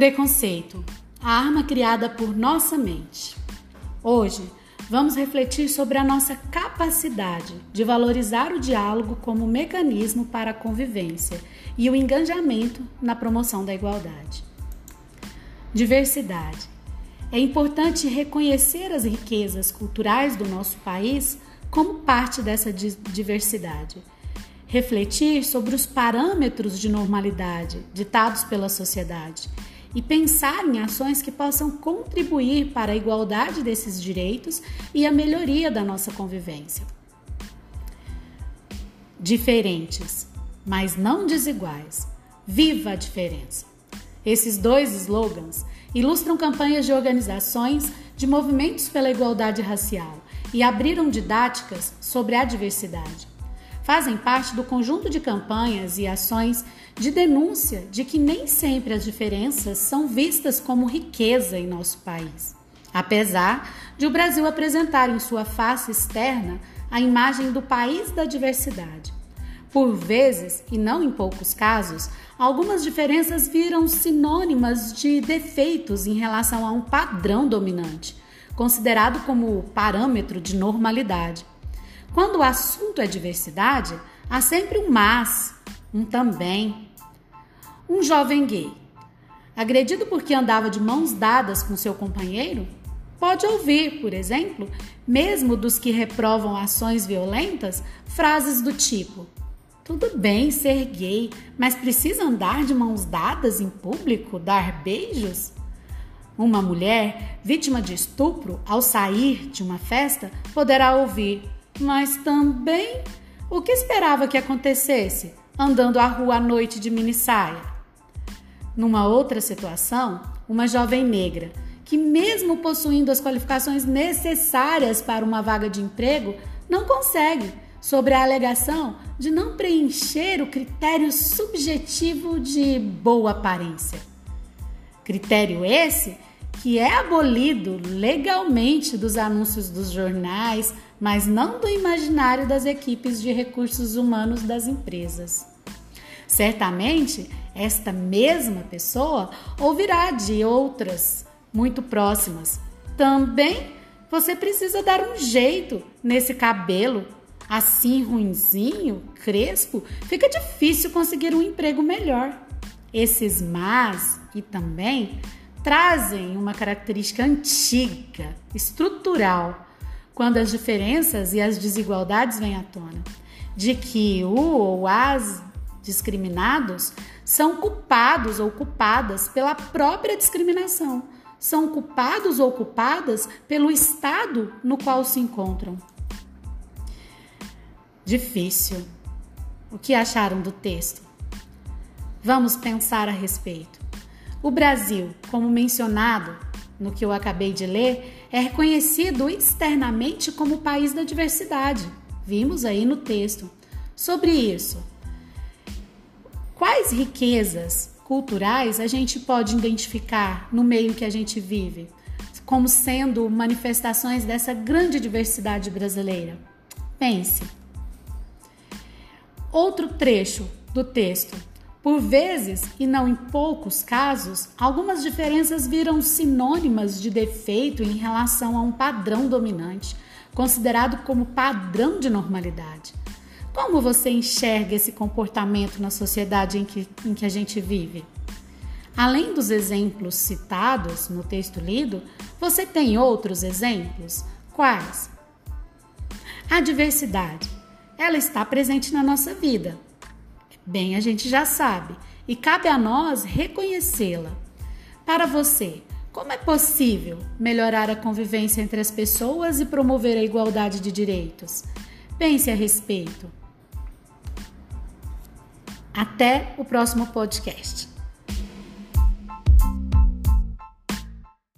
Preconceito, a arma criada por nossa mente. Hoje, vamos refletir sobre a nossa capacidade de valorizar o diálogo como mecanismo para a convivência e o engajamento na promoção da igualdade. Diversidade. É importante reconhecer as riquezas culturais do nosso país como parte dessa diversidade. Refletir sobre os parâmetros de normalidade ditados pela sociedade e pensar em ações que possam contribuir para a igualdade desses direitos e a melhoria da nossa convivência. Diferentes, mas não desiguais. Viva a diferença! Esses dois slogans ilustram campanhas de organizações de movimentos pela igualdade racial e abriram didáticas sobre a diversidade. Fazem parte do conjunto de campanhas e ações de denúncia de que nem sempre as diferenças são vistas como riqueza em nosso país. Apesar de o Brasil apresentar em sua face externa a imagem do país da diversidade. Por vezes, e não em poucos casos, algumas diferenças viram sinônimas de defeitos em relação a um padrão dominante, considerado como parâmetro de normalidade. Quando o assunto é diversidade, há sempre um mas, um também, um jovem gay, agredido porque andava de mãos dadas com seu companheiro, pode ouvir, por exemplo, mesmo dos que reprovam ações violentas, frases do tipo: Tudo bem ser gay, mas precisa andar de mãos dadas em público, dar beijos? Uma mulher vítima de estupro, ao sair de uma festa, poderá ouvir: Mas também o que esperava que acontecesse andando à rua à noite de mini saia? Numa outra situação, uma jovem negra que, mesmo possuindo as qualificações necessárias para uma vaga de emprego, não consegue, sobre a alegação de não preencher o critério subjetivo de boa aparência. Critério esse que é abolido legalmente dos anúncios dos jornais, mas não do imaginário das equipes de recursos humanos das empresas. Certamente, esta mesma pessoa ouvirá de outras muito próximas. Também você precisa dar um jeito nesse cabelo assim ruinzinho, crespo, fica difícil conseguir um emprego melhor. Esses mas e também trazem uma característica antiga, estrutural, quando as diferenças e as desigualdades vêm à tona, de que o ou as discriminados são culpados ou culpadas pela própria discriminação, são culpados ou culpadas pelo estado no qual se encontram. Difícil. O que acharam do texto? Vamos pensar a respeito. O Brasil, como mencionado no que eu acabei de ler, é reconhecido externamente como país da diversidade. Vimos aí no texto. Sobre isso, Quais riquezas culturais a gente pode identificar no meio que a gente vive como sendo manifestações dessa grande diversidade brasileira? Pense. Outro trecho do texto. Por vezes, e não em poucos casos, algumas diferenças viram sinônimas de defeito em relação a um padrão dominante, considerado como padrão de normalidade. Como você enxerga esse comportamento na sociedade em que, em que a gente vive? Além dos exemplos citados no texto lido, você tem outros exemplos? Quais? A diversidade. Ela está presente na nossa vida. Bem, a gente já sabe e cabe a nós reconhecê-la. Para você, como é possível melhorar a convivência entre as pessoas e promover a igualdade de direitos? Pense a respeito. Até o próximo podcast.